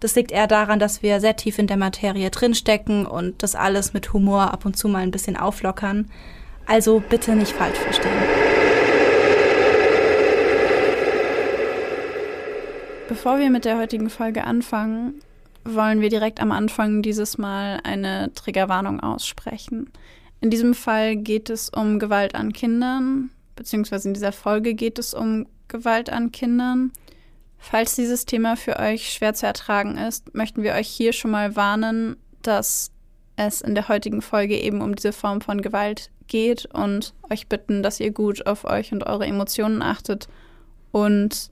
Das liegt eher daran, dass wir sehr tief in der Materie drinstecken und das alles mit Humor ab und zu mal ein bisschen auflockern. Also bitte nicht falsch verstehen. Bevor wir mit der heutigen Folge anfangen, wollen wir direkt am Anfang dieses Mal eine Triggerwarnung aussprechen. In diesem Fall geht es um Gewalt an Kindern, beziehungsweise in dieser Folge geht es um Gewalt an Kindern. Falls dieses Thema für euch schwer zu ertragen ist, möchten wir euch hier schon mal warnen, dass es in der heutigen Folge eben um diese Form von Gewalt geht und euch bitten, dass ihr gut auf euch und eure Emotionen achtet und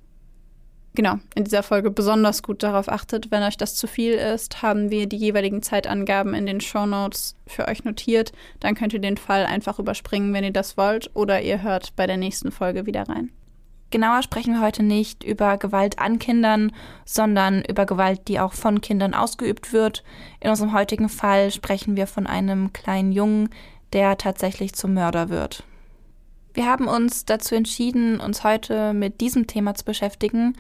genau, in dieser Folge besonders gut darauf achtet. Wenn euch das zu viel ist, haben wir die jeweiligen Zeitangaben in den Show Notes für euch notiert. Dann könnt ihr den Fall einfach überspringen, wenn ihr das wollt, oder ihr hört bei der nächsten Folge wieder rein. Genauer sprechen wir heute nicht über Gewalt an Kindern, sondern über Gewalt, die auch von Kindern ausgeübt wird. In unserem heutigen Fall sprechen wir von einem kleinen Jungen, der tatsächlich zum Mörder wird. Wir haben uns dazu entschieden, uns heute mit diesem Thema zu beschäftigen,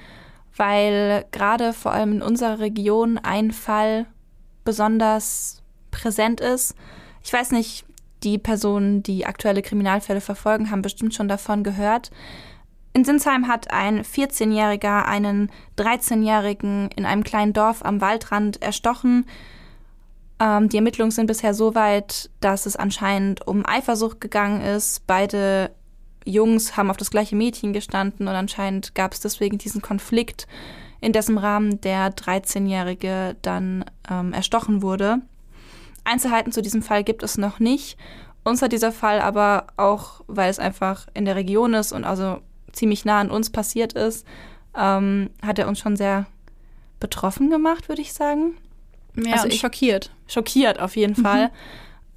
weil gerade vor allem in unserer Region ein Fall besonders präsent ist. Ich weiß nicht, die Personen, die aktuelle Kriminalfälle verfolgen, haben bestimmt schon davon gehört. In Sinsheim hat ein 14-Jähriger einen 13-Jährigen in einem kleinen Dorf am Waldrand erstochen. Ähm, die Ermittlungen sind bisher so weit, dass es anscheinend um Eifersucht gegangen ist. Beide Jungs haben auf das gleiche Mädchen gestanden und anscheinend gab es deswegen diesen Konflikt, in dessen Rahmen der 13-Jährige dann ähm, erstochen wurde. Einzelheiten zu diesem Fall gibt es noch nicht. Uns hat dieser Fall aber auch, weil es einfach in der Region ist und also ziemlich nah an uns passiert ist, ähm, hat er uns schon sehr betroffen gemacht, würde ich sagen. Ja, also ich, schockiert. Schockiert auf jeden mhm. Fall,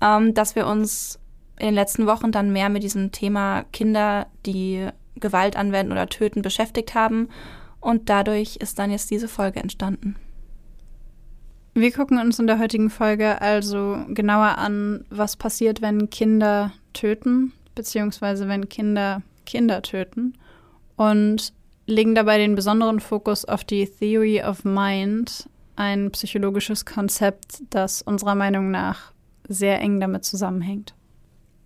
ähm, dass wir uns in den letzten Wochen dann mehr mit diesem Thema Kinder, die Gewalt anwenden oder töten, beschäftigt haben. Und dadurch ist dann jetzt diese Folge entstanden. Wir gucken uns in der heutigen Folge also genauer an, was passiert, wenn Kinder töten, beziehungsweise wenn Kinder Kinder töten. Und legen dabei den besonderen Fokus auf die Theory of Mind, ein psychologisches Konzept, das unserer Meinung nach sehr eng damit zusammenhängt.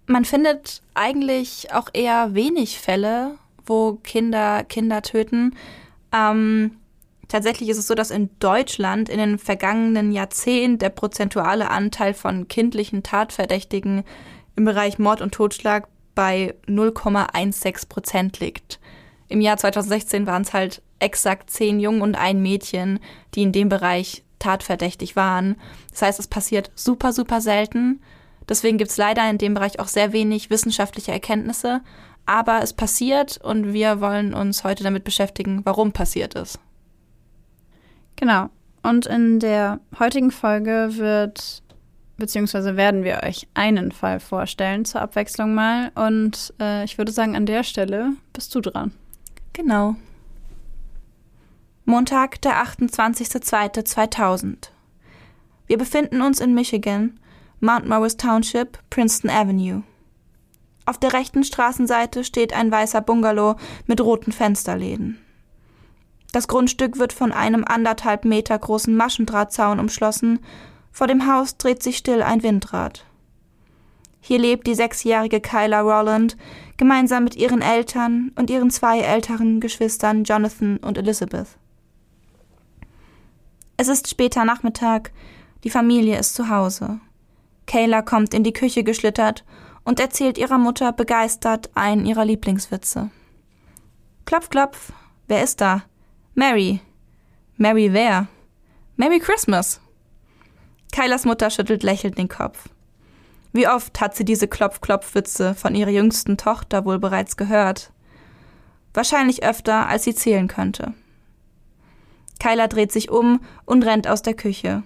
Man findet eigentlich auch eher wenig Fälle, wo Kinder Kinder töten. Ähm, tatsächlich ist es so, dass in Deutschland in den vergangenen Jahrzehnten der prozentuale Anteil von kindlichen Tatverdächtigen im Bereich Mord und Totschlag bei 0,16 Prozent liegt. Im Jahr 2016 waren es halt exakt zehn Jungen und ein Mädchen, die in dem Bereich tatverdächtig waren. Das heißt, es passiert super, super selten. Deswegen gibt es leider in dem Bereich auch sehr wenig wissenschaftliche Erkenntnisse. Aber es passiert und wir wollen uns heute damit beschäftigen, warum passiert ist. Genau. Und in der heutigen Folge wird, beziehungsweise werden wir euch einen Fall vorstellen, zur Abwechslung mal. Und äh, ich würde sagen, an der Stelle bist du dran. Genau. Montag, der 28.02.2000. Wir befinden uns in Michigan Mount Morris Township, Princeton Avenue. Auf der rechten Straßenseite steht ein weißer Bungalow mit roten Fensterläden. Das Grundstück wird von einem anderthalb Meter großen Maschendrahtzaun umschlossen. Vor dem Haus dreht sich still ein Windrad. Hier lebt die sechsjährige Kyla Rowland gemeinsam mit ihren Eltern und ihren zwei älteren Geschwistern Jonathan und Elizabeth. Es ist später Nachmittag, die Familie ist zu Hause. Kayla kommt in die Küche geschlittert und erzählt ihrer Mutter begeistert einen ihrer Lieblingswitze. Klopf, klopf. Wer ist da? Mary. Mary wer? Merry Christmas. Kaylas Mutter schüttelt lächelnd den Kopf. Wie oft hat sie diese Klopf-Klopf-Witze von ihrer jüngsten Tochter wohl bereits gehört? Wahrscheinlich öfter, als sie zählen könnte. Kyla dreht sich um und rennt aus der Küche,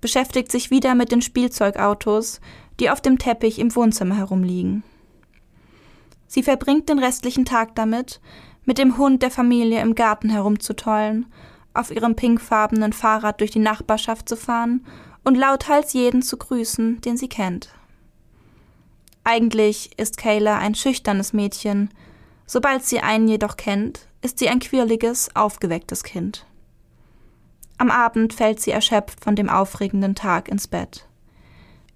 beschäftigt sich wieder mit den Spielzeugautos, die auf dem Teppich im Wohnzimmer herumliegen. Sie verbringt den restlichen Tag damit, mit dem Hund der Familie im Garten herumzutollen, auf ihrem pinkfarbenen Fahrrad durch die Nachbarschaft zu fahren und lauthals jeden zu grüßen, den sie kennt. Eigentlich ist Kayla ein schüchternes Mädchen, sobald sie einen jedoch kennt, ist sie ein quirliges, aufgewecktes Kind. Am Abend fällt sie erschöpft von dem aufregenden Tag ins Bett.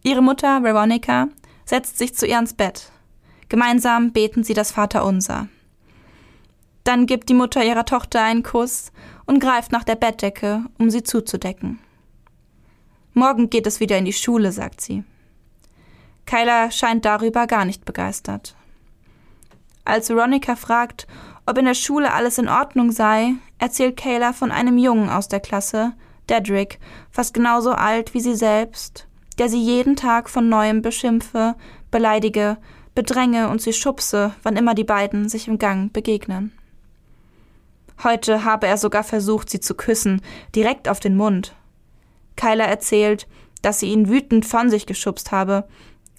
Ihre Mutter, Veronica, setzt sich zu ihr ins Bett. Gemeinsam beten sie das Vaterunser. Dann gibt die Mutter ihrer Tochter einen Kuss und greift nach der Bettdecke, um sie zuzudecken. Morgen geht es wieder in die Schule, sagt sie. Kyla scheint darüber gar nicht begeistert. Als Veronica fragt, ob in der Schule alles in Ordnung sei, erzählt Kayla von einem Jungen aus der Klasse, Dedrick, fast genauso alt wie sie selbst, der sie jeden Tag von neuem beschimpfe, beleidige, bedränge und sie schubse, wann immer die beiden sich im Gang begegnen. Heute habe er sogar versucht, sie zu küssen, direkt auf den Mund. Kyla erzählt, dass sie ihn wütend von sich geschubst habe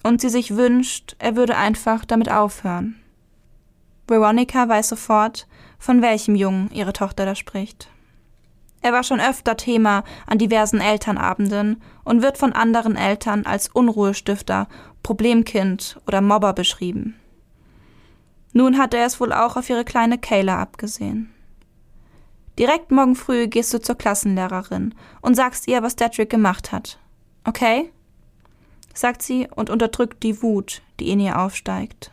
und sie sich wünscht, er würde einfach damit aufhören. Veronica weiß sofort, von welchem Jungen ihre Tochter da spricht. Er war schon öfter Thema an diversen Elternabenden und wird von anderen Eltern als Unruhestifter, Problemkind oder Mobber beschrieben. Nun hat er es wohl auch auf ihre kleine Kayla abgesehen. Direkt morgen früh gehst du zur Klassenlehrerin und sagst ihr, was Dedrick gemacht hat. Okay? Sagt sie und unterdrückt die Wut, die in ihr aufsteigt.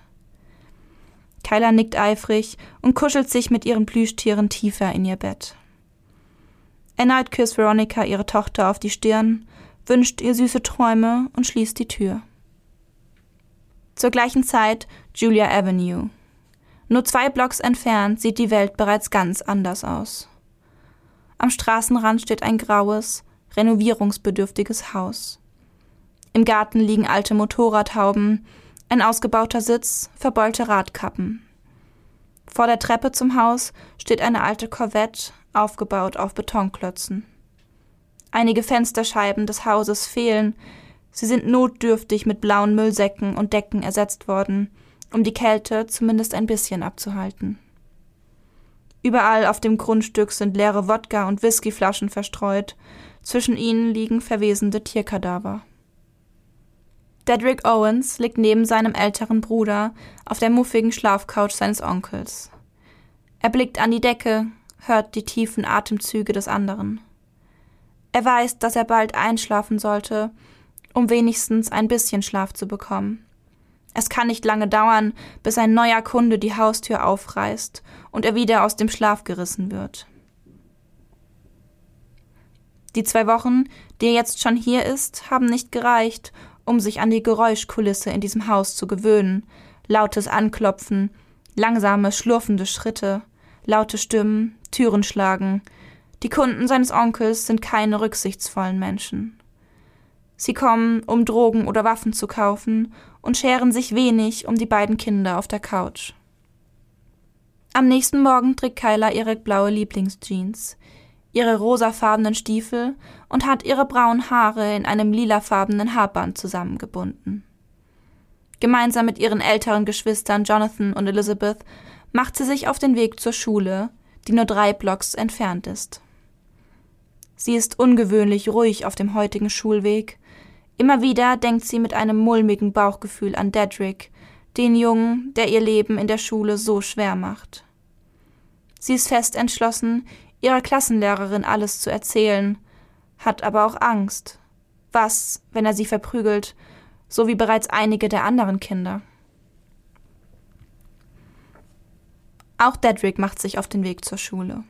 Kyla nickt eifrig und kuschelt sich mit ihren Plüschtieren tiefer in ihr Bett. Erneut küsst Veronica ihre Tochter auf die Stirn, wünscht ihr süße Träume und schließt die Tür. Zur gleichen Zeit Julia Avenue. Nur zwei Blocks entfernt sieht die Welt bereits ganz anders aus. Am Straßenrand steht ein graues, renovierungsbedürftiges Haus. Im Garten liegen alte Motorradhauben, ein ausgebauter Sitz, verbeulte Radkappen. Vor der Treppe zum Haus steht eine alte Korvette, aufgebaut auf Betonklötzen. Einige Fensterscheiben des Hauses fehlen, sie sind notdürftig mit blauen Müllsäcken und Decken ersetzt worden, um die Kälte zumindest ein bisschen abzuhalten. Überall auf dem Grundstück sind leere Wodka- und Whiskyflaschen verstreut, zwischen ihnen liegen verwesende Tierkadaver. Dedrick Owens liegt neben seinem älteren Bruder auf der muffigen Schlafcouch seines Onkels. Er blickt an die Decke, hört die tiefen Atemzüge des anderen. Er weiß, dass er bald einschlafen sollte, um wenigstens ein bisschen Schlaf zu bekommen. Es kann nicht lange dauern, bis ein neuer Kunde die Haustür aufreißt und er wieder aus dem Schlaf gerissen wird. Die zwei Wochen, die er jetzt schon hier ist, haben nicht gereicht, um sich an die Geräuschkulisse in diesem Haus zu gewöhnen. Lautes Anklopfen, langsame, schlurfende Schritte, laute Stimmen, Türen schlagen. Die Kunden seines Onkels sind keine rücksichtsvollen Menschen. Sie kommen, um Drogen oder Waffen zu kaufen und scheren sich wenig um die beiden Kinder auf der Couch. Am nächsten Morgen trägt Kyla ihre blaue Lieblingsjeans ihre rosafarbenen Stiefel und hat ihre braunen Haare in einem lilafarbenen Haarband zusammengebunden. Gemeinsam mit ihren älteren Geschwistern Jonathan und Elizabeth macht sie sich auf den Weg zur Schule, die nur drei Blocks entfernt ist. Sie ist ungewöhnlich ruhig auf dem heutigen Schulweg. Immer wieder denkt sie mit einem mulmigen Bauchgefühl an Dedrick, den Jungen, der ihr Leben in der Schule so schwer macht. Sie ist fest entschlossen, ihrer Klassenlehrerin alles zu erzählen, hat aber auch Angst. Was, wenn er sie verprügelt, so wie bereits einige der anderen Kinder? Auch Dedrick macht sich auf den Weg zur Schule.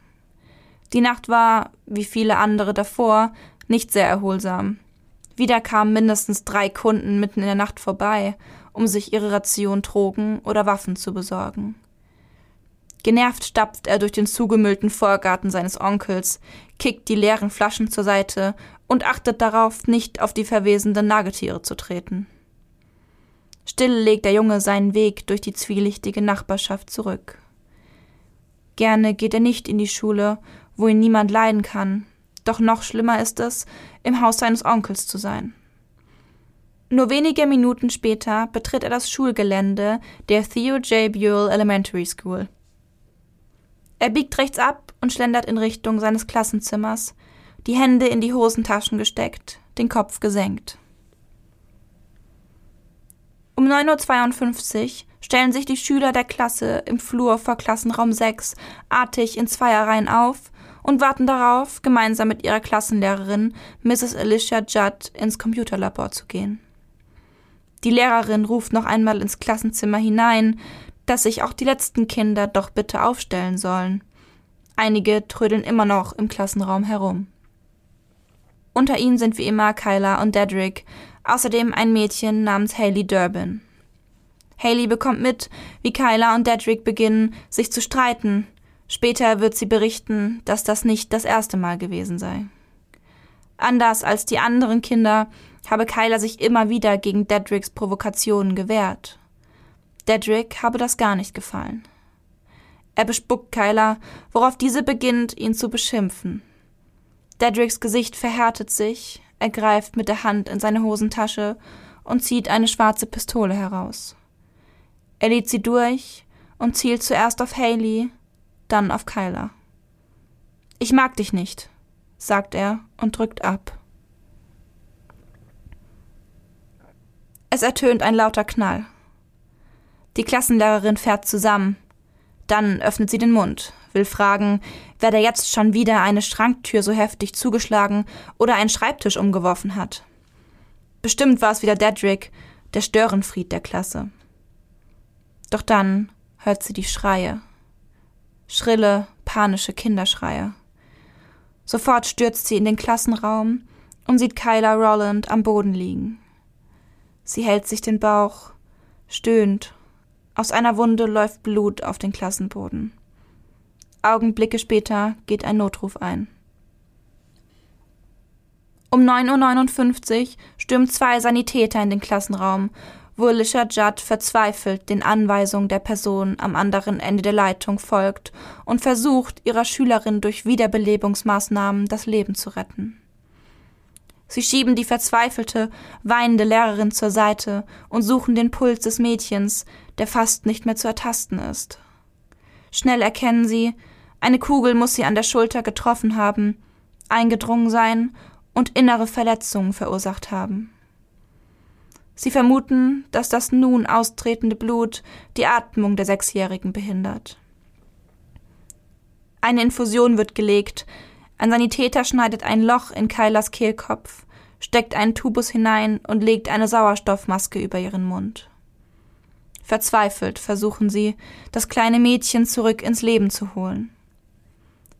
Die Nacht war, wie viele andere davor, nicht sehr erholsam. Wieder kamen mindestens drei Kunden mitten in der Nacht vorbei, um sich ihre Ration Drogen oder Waffen zu besorgen. Genervt stapft er durch den zugemüllten Vorgarten seines Onkels, kickt die leeren Flaschen zur Seite und achtet darauf, nicht auf die verwesenden Nagetiere zu treten. Still legt der Junge seinen Weg durch die zwielichtige Nachbarschaft zurück. Gerne geht er nicht in die Schule, wo ihn niemand leiden kann, doch noch schlimmer ist es, im Haus seines Onkels zu sein. Nur wenige Minuten später betritt er das Schulgelände der Theo J. Buell Elementary School. Er biegt rechts ab und schlendert in Richtung seines Klassenzimmers, die Hände in die Hosentaschen gesteckt, den Kopf gesenkt. Um 9.52 Uhr stellen sich die Schüler der Klasse im Flur vor Klassenraum 6 artig in Zweierreihen auf und warten darauf, gemeinsam mit ihrer Klassenlehrerin Mrs. Alicia Judd ins Computerlabor zu gehen. Die Lehrerin ruft noch einmal ins Klassenzimmer hinein, dass sich auch die letzten Kinder doch bitte aufstellen sollen. Einige trödeln immer noch im Klassenraum herum. Unter ihnen sind wie immer Kyla und Dedrick, außerdem ein Mädchen namens Haley Durbin. Haley bekommt mit, wie Kyla und Dedrick beginnen, sich zu streiten. Später wird sie berichten, dass das nicht das erste Mal gewesen sei. Anders als die anderen Kinder habe Kyla sich immer wieder gegen Dedricks Provokationen gewehrt. Dedrick habe das gar nicht gefallen. Er bespuckt Kyla, worauf diese beginnt, ihn zu beschimpfen. Dedricks Gesicht verhärtet sich, er greift mit der Hand in seine Hosentasche und zieht eine schwarze Pistole heraus. Er lädt sie durch und zielt zuerst auf Haley, dann auf Kyla. Ich mag dich nicht, sagt er und drückt ab. Es ertönt ein lauter Knall. Die Klassenlehrerin fährt zusammen. Dann öffnet sie den Mund, will fragen, wer da jetzt schon wieder eine Schranktür so heftig zugeschlagen oder einen Schreibtisch umgeworfen hat. Bestimmt war es wieder Dedrick, der Störenfried der Klasse. Doch dann hört sie die Schreie. Schrille, panische Kinderschreie. Sofort stürzt sie in den Klassenraum und sieht Kyla Rolland am Boden liegen. Sie hält sich den Bauch, stöhnt aus einer Wunde läuft Blut auf den Klassenboden. Augenblicke später geht ein Notruf ein. Um 9.59 Uhr stürmen zwei Sanitäter in den Klassenraum, wo Alicia Judd verzweifelt den Anweisungen der Person am anderen Ende der Leitung folgt und versucht, ihrer Schülerin durch Wiederbelebungsmaßnahmen das Leben zu retten. Sie schieben die verzweifelte, weinende Lehrerin zur Seite und suchen den Puls des Mädchens, der fast nicht mehr zu ertasten ist. Schnell erkennen sie, eine Kugel muss sie an der Schulter getroffen haben, eingedrungen sein und innere Verletzungen verursacht haben. Sie vermuten, dass das nun austretende Blut die Atmung der Sechsjährigen behindert. Eine Infusion wird gelegt, ein Sanitäter schneidet ein Loch in Kylas Kehlkopf, steckt einen Tubus hinein und legt eine Sauerstoffmaske über ihren Mund. Verzweifelt versuchen sie, das kleine Mädchen zurück ins Leben zu holen.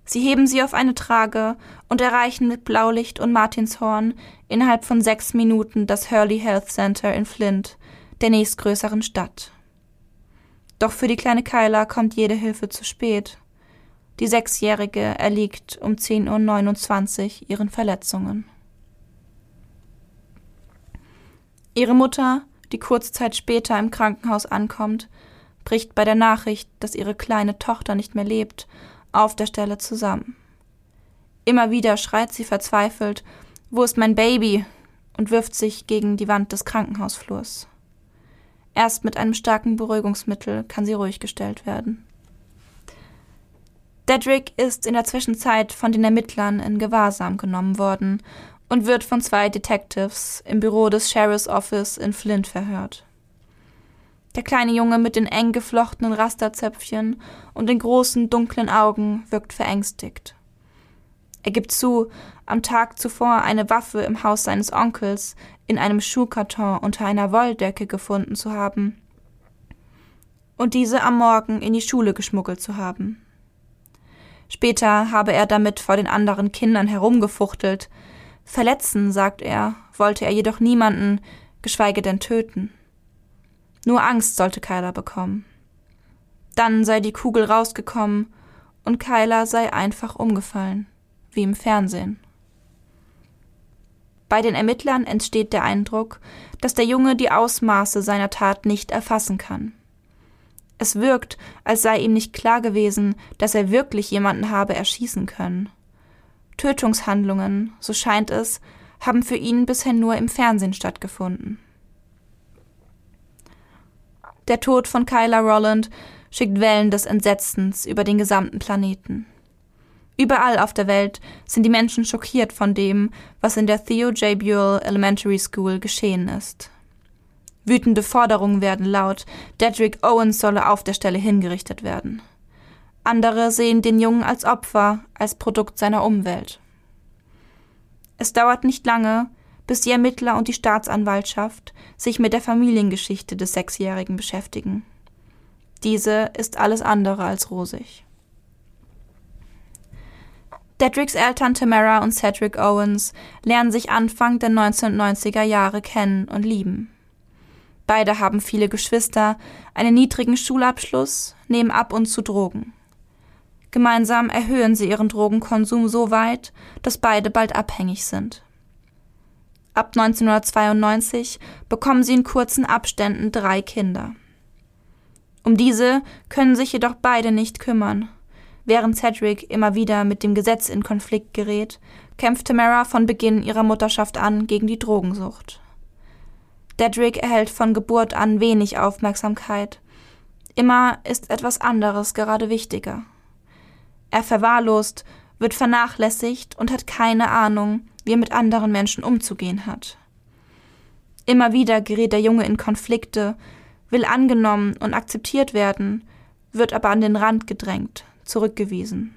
Sie heben sie auf eine Trage und erreichen mit Blaulicht und Martinshorn innerhalb von sechs Minuten das Hurley Health Center in Flint, der nächstgrößeren Stadt. Doch für die kleine Kyla kommt jede Hilfe zu spät. Die Sechsjährige erliegt um 10.29 Uhr ihren Verletzungen. Ihre Mutter, die kurze Zeit später im Krankenhaus ankommt, bricht bei der Nachricht, dass ihre kleine Tochter nicht mehr lebt, auf der Stelle zusammen. Immer wieder schreit sie verzweifelt Wo ist mein Baby? und wirft sich gegen die Wand des Krankenhausflurs. Erst mit einem starken Beruhigungsmittel kann sie ruhig gestellt werden. Dedrick ist in der Zwischenzeit von den Ermittlern in Gewahrsam genommen worden und wird von zwei Detectives im Büro des Sheriff's Office in Flint verhört. Der kleine Junge mit den eng geflochtenen Rasterzöpfchen und den großen dunklen Augen wirkt verängstigt. Er gibt zu, am Tag zuvor eine Waffe im Haus seines Onkels in einem Schuhkarton unter einer Wolldecke gefunden zu haben und diese am Morgen in die Schule geschmuggelt zu haben. Später habe er damit vor den anderen Kindern herumgefuchtelt, Verletzen, sagt er, wollte er jedoch niemanden, geschweige denn töten. Nur Angst sollte Kyla bekommen. Dann sei die Kugel rausgekommen und Kyla sei einfach umgefallen, wie im Fernsehen. Bei den Ermittlern entsteht der Eindruck, dass der Junge die Ausmaße seiner Tat nicht erfassen kann. Es wirkt, als sei ihm nicht klar gewesen, dass er wirklich jemanden habe erschießen können. Tötungshandlungen, so scheint es, haben für ihn bisher nur im Fernsehen stattgefunden. Der Tod von Kyla Rolland schickt Wellen des Entsetzens über den gesamten Planeten. Überall auf der Welt sind die Menschen schockiert von dem, was in der Theo J. Buell Elementary School geschehen ist. Wütende Forderungen werden laut, Dedrick Owens solle auf der Stelle hingerichtet werden. Andere sehen den Jungen als Opfer, als Produkt seiner Umwelt. Es dauert nicht lange, bis die Ermittler und die Staatsanwaltschaft sich mit der Familiengeschichte des Sechsjährigen beschäftigen. Diese ist alles andere als rosig. Dedricks Eltern Tamara und Cedric Owens lernen sich Anfang der 1990er Jahre kennen und lieben. Beide haben viele Geschwister, einen niedrigen Schulabschluss, nehmen ab und zu Drogen. Gemeinsam erhöhen sie ihren Drogenkonsum so weit, dass beide bald abhängig sind. Ab 1992 bekommen sie in kurzen Abständen drei Kinder. Um diese können sich jedoch beide nicht kümmern. Während Cedric immer wieder mit dem Gesetz in Konflikt gerät, kämpft Tamara von Beginn ihrer Mutterschaft an gegen die Drogensucht. Dedrick erhält von Geburt an wenig Aufmerksamkeit. Immer ist etwas anderes gerade wichtiger. Er verwahrlost, wird vernachlässigt und hat keine Ahnung, wie er mit anderen Menschen umzugehen hat. Immer wieder gerät der Junge in Konflikte, will angenommen und akzeptiert werden, wird aber an den Rand gedrängt, zurückgewiesen.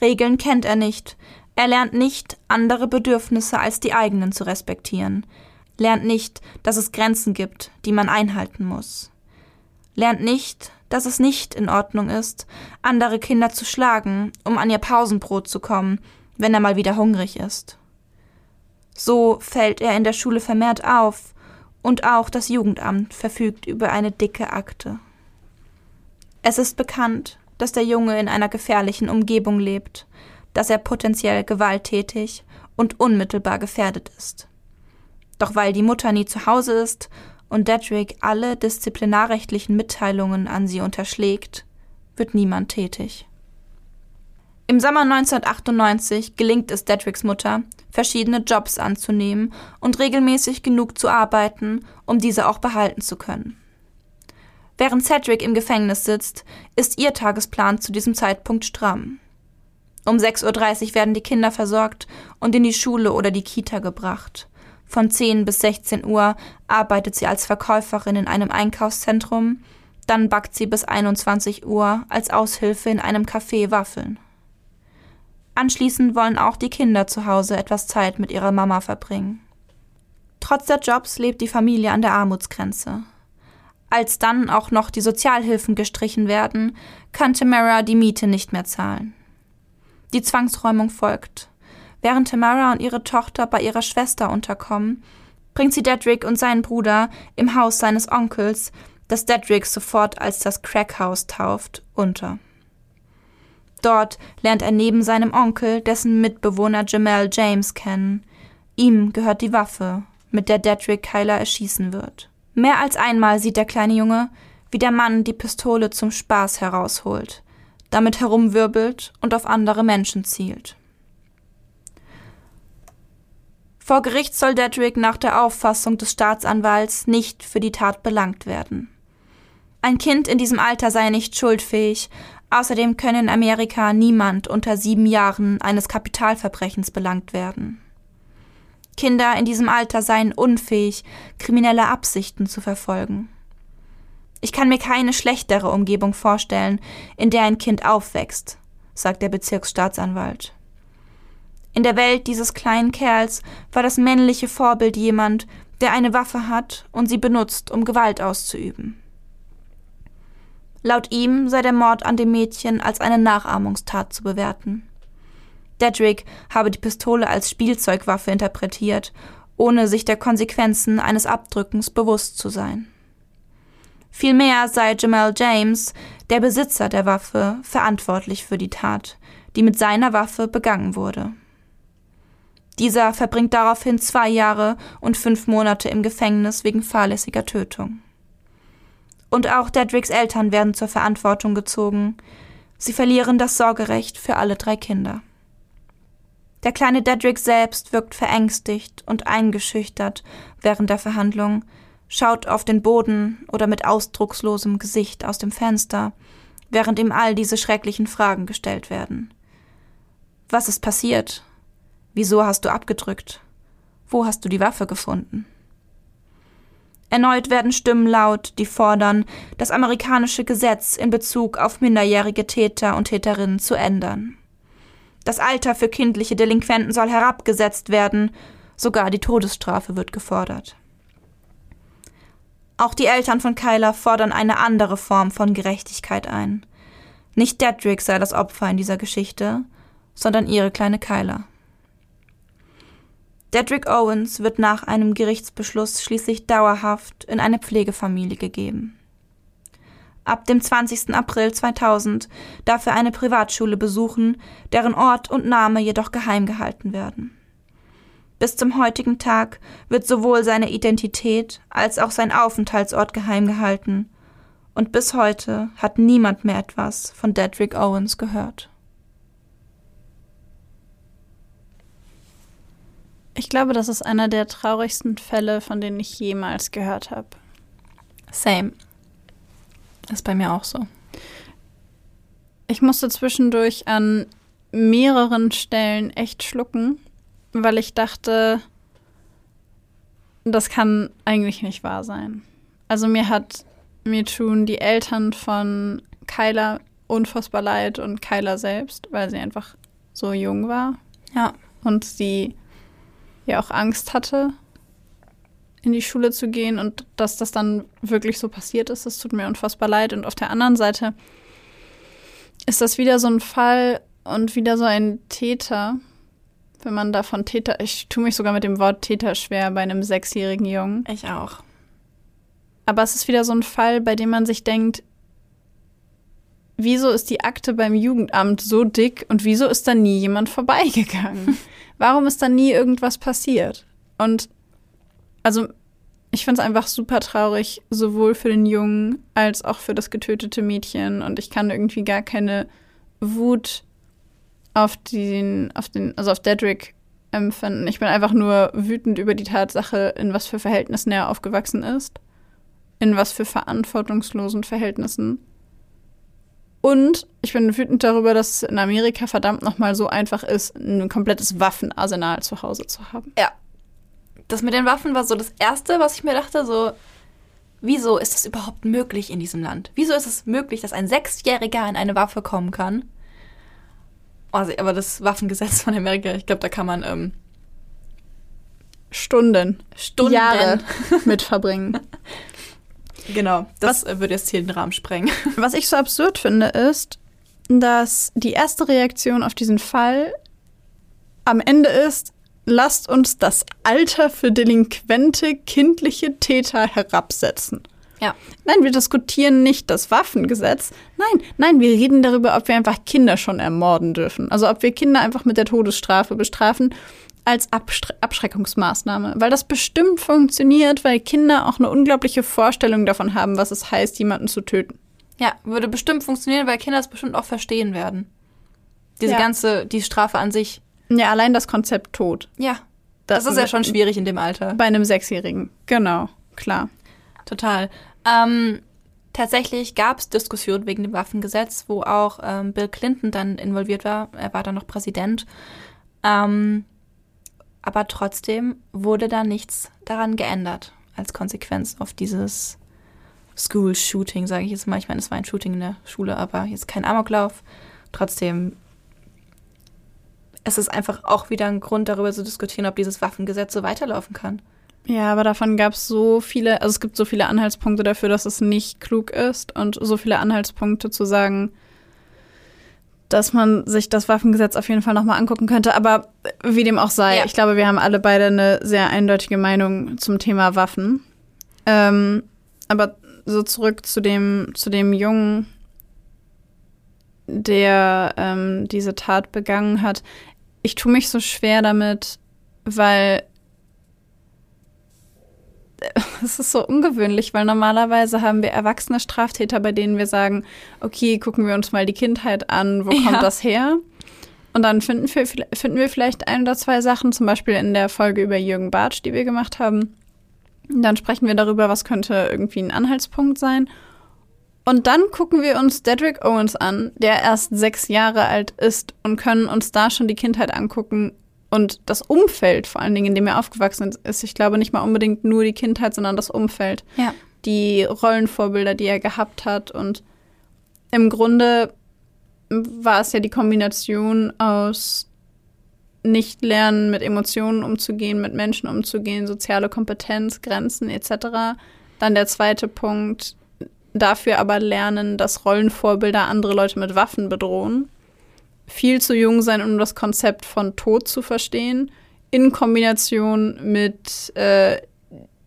Regeln kennt er nicht, er lernt nicht, andere Bedürfnisse als die eigenen zu respektieren, lernt nicht, dass es Grenzen gibt, die man einhalten muss, lernt nicht, dass es nicht in Ordnung ist, andere Kinder zu schlagen, um an ihr Pausenbrot zu kommen, wenn er mal wieder hungrig ist. So fällt er in der Schule vermehrt auf, und auch das Jugendamt verfügt über eine dicke Akte. Es ist bekannt, dass der Junge in einer gefährlichen Umgebung lebt, dass er potenziell gewalttätig und unmittelbar gefährdet ist. Doch weil die Mutter nie zu Hause ist und Dedrick alle disziplinarrechtlichen Mitteilungen an sie unterschlägt, wird niemand tätig. Im Sommer 1998 gelingt es Dedricks Mutter, verschiedene Jobs anzunehmen und regelmäßig genug zu arbeiten, um diese auch behalten zu können. Während Cedric im Gefängnis sitzt, ist ihr Tagesplan zu diesem Zeitpunkt stramm. Um 6.30 Uhr werden die Kinder versorgt und in die Schule oder die Kita gebracht. Von 10 bis 16 Uhr arbeitet sie als Verkäuferin in einem Einkaufszentrum, dann backt sie bis 21 Uhr als Aushilfe in einem Café Waffeln. Anschließend wollen auch die Kinder zu Hause etwas Zeit mit ihrer Mama verbringen. Trotz der Jobs lebt die Familie an der Armutsgrenze. Als dann auch noch die Sozialhilfen gestrichen werden, kann Tamara die Miete nicht mehr zahlen. Die Zwangsräumung folgt. Während Tamara und ihre Tochter bei ihrer Schwester unterkommen, bringt sie Dedrick und seinen Bruder im Haus seines Onkels, das Dedrick sofort als das Crackhaus tauft, unter. Dort lernt er neben seinem Onkel dessen Mitbewohner Jamel James kennen. Ihm gehört die Waffe, mit der Dedrick Kyler erschießen wird. Mehr als einmal sieht der kleine Junge, wie der Mann die Pistole zum Spaß herausholt damit herumwirbelt und auf andere Menschen zielt. Vor Gericht soll Dedrick nach der Auffassung des Staatsanwalts nicht für die Tat belangt werden. Ein Kind in diesem Alter sei nicht schuldfähig, außerdem könne in Amerika niemand unter sieben Jahren eines Kapitalverbrechens belangt werden. Kinder in diesem Alter seien unfähig, kriminelle Absichten zu verfolgen. Ich kann mir keine schlechtere Umgebung vorstellen, in der ein Kind aufwächst, sagt der Bezirksstaatsanwalt. In der Welt dieses kleinen Kerls war das männliche Vorbild jemand, der eine Waffe hat und sie benutzt, um Gewalt auszuüben. Laut ihm sei der Mord an dem Mädchen als eine Nachahmungstat zu bewerten. Dedrick habe die Pistole als Spielzeugwaffe interpretiert, ohne sich der Konsequenzen eines Abdrückens bewusst zu sein. Vielmehr sei Jamal James, der Besitzer der Waffe, verantwortlich für die Tat, die mit seiner Waffe begangen wurde. Dieser verbringt daraufhin zwei Jahre und fünf Monate im Gefängnis wegen fahrlässiger Tötung. Und auch Dedricks Eltern werden zur Verantwortung gezogen. Sie verlieren das Sorgerecht für alle drei Kinder. Der kleine Dedrick selbst wirkt verängstigt und eingeschüchtert während der Verhandlung, schaut auf den Boden oder mit ausdruckslosem Gesicht aus dem Fenster, während ihm all diese schrecklichen Fragen gestellt werden. Was ist passiert? Wieso hast du abgedrückt? Wo hast du die Waffe gefunden? Erneut werden Stimmen laut, die fordern, das amerikanische Gesetz in Bezug auf minderjährige Täter und Täterinnen zu ändern. Das Alter für kindliche Delinquenten soll herabgesetzt werden, sogar die Todesstrafe wird gefordert. Auch die Eltern von Kyla fordern eine andere Form von Gerechtigkeit ein. Nicht Dedrick sei das Opfer in dieser Geschichte, sondern ihre kleine Kyla. Dedrick Owens wird nach einem Gerichtsbeschluss schließlich dauerhaft in eine Pflegefamilie gegeben. Ab dem 20. April 2000 darf er eine Privatschule besuchen, deren Ort und Name jedoch geheim gehalten werden. Bis zum heutigen Tag wird sowohl seine Identität als auch sein Aufenthaltsort geheim gehalten, und bis heute hat niemand mehr etwas von Dedrick Owens gehört. Ich glaube, das ist einer der traurigsten Fälle, von denen ich jemals gehört habe. Same. Ist bei mir auch so. Ich musste zwischendurch an mehreren Stellen echt schlucken, weil ich dachte, das kann eigentlich nicht wahr sein. Also mir hat mir tun die Eltern von Kyla unfassbar leid und Kyla selbst, weil sie einfach so jung war. Ja. Und sie ja auch Angst hatte, in die Schule zu gehen und dass das dann wirklich so passiert ist, das tut mir unfassbar leid. Und auf der anderen Seite ist das wieder so ein Fall und wieder so ein Täter, wenn man davon Täter, ich tue mich sogar mit dem Wort Täter schwer bei einem sechsjährigen Jungen. Ich auch. Aber es ist wieder so ein Fall, bei dem man sich denkt, wieso ist die Akte beim Jugendamt so dick und wieso ist da nie jemand vorbeigegangen? Warum ist da nie irgendwas passiert? Und also ich finde es einfach super traurig, sowohl für den Jungen als auch für das getötete Mädchen. Und ich kann irgendwie gar keine Wut auf den, auf den, also auf Dedrick empfinden. Ich bin einfach nur wütend über die Tatsache, in was für Verhältnissen er aufgewachsen ist. In was für verantwortungslosen Verhältnissen. Und ich bin wütend darüber, dass es in Amerika verdammt nochmal so einfach ist, ein komplettes Waffenarsenal zu Hause zu haben. Ja. Das mit den Waffen war so das Erste, was ich mir dachte, so, wieso ist das überhaupt möglich in diesem Land? Wieso ist es möglich, dass ein Sechsjähriger an eine Waffe kommen kann? Also, aber das Waffengesetz von Amerika, ich glaube, da kann man ähm, Stunden, Stunden Jahre mit verbringen. Genau, das was, würde jetzt hier den Rahmen sprengen. Was ich so absurd finde, ist, dass die erste Reaktion auf diesen Fall am Ende ist, lasst uns das Alter für delinquente kindliche Täter herabsetzen. Ja. Nein, wir diskutieren nicht das Waffengesetz. Nein, nein, wir reden darüber, ob wir einfach Kinder schon ermorden dürfen. Also ob wir Kinder einfach mit der Todesstrafe bestrafen als Abstre Abschreckungsmaßnahme. Weil das bestimmt funktioniert, weil Kinder auch eine unglaubliche Vorstellung davon haben, was es heißt, jemanden zu töten. Ja, würde bestimmt funktionieren, weil Kinder es bestimmt auch verstehen werden. Diese ja. ganze, die Strafe an sich. Ja, allein das Konzept Tod. Ja. Das, das ist ja schon schwierig in dem Alter. Bei einem Sechsjährigen. Genau, klar. Total. Ähm, tatsächlich gab es Diskussionen wegen dem Waffengesetz, wo auch ähm, Bill Clinton dann involviert war. Er war dann noch Präsident. Ähm, aber trotzdem wurde da nichts daran geändert als Konsequenz auf dieses School-Shooting, sage ich jetzt mal. Ich meine, es war ein Shooting in der Schule, aber jetzt kein Amoklauf. Trotzdem, es ist einfach auch wieder ein Grund, darüber zu diskutieren, ob dieses Waffengesetz so weiterlaufen kann. Ja, aber davon gab es so viele, also es gibt so viele Anhaltspunkte dafür, dass es nicht klug ist und so viele Anhaltspunkte zu sagen, dass man sich das Waffengesetz auf jeden Fall nochmal angucken könnte. Aber wie dem auch sei, ja. ich glaube, wir haben alle beide eine sehr eindeutige Meinung zum Thema Waffen. Ähm, aber so zurück zu dem, zu dem Jungen, der ähm, diese Tat begangen hat. Ich tue mich so schwer damit, weil es ist so ungewöhnlich, weil normalerweise haben wir erwachsene Straftäter, bei denen wir sagen, okay, gucken wir uns mal die Kindheit an, wo ja. kommt das her? Und dann finden wir, finden wir vielleicht ein oder zwei Sachen, zum Beispiel in der Folge über Jürgen Bartsch, die wir gemacht haben. Dann sprechen wir darüber, was könnte irgendwie ein Anhaltspunkt sein. Und dann gucken wir uns Dedrick Owens an, der erst sechs Jahre alt ist und können uns da schon die Kindheit angucken und das Umfeld, vor allen Dingen, in dem er aufgewachsen ist. Ich glaube nicht mal unbedingt nur die Kindheit, sondern das Umfeld. Ja. Die Rollenvorbilder, die er gehabt hat. Und im Grunde war es ja die Kombination aus nicht lernen, mit Emotionen umzugehen, mit Menschen umzugehen, soziale Kompetenz, Grenzen etc. Dann der zweite Punkt, dafür aber lernen, dass Rollenvorbilder andere Leute mit Waffen bedrohen. Viel zu jung sein, um das Konzept von Tod zu verstehen, in Kombination mit äh,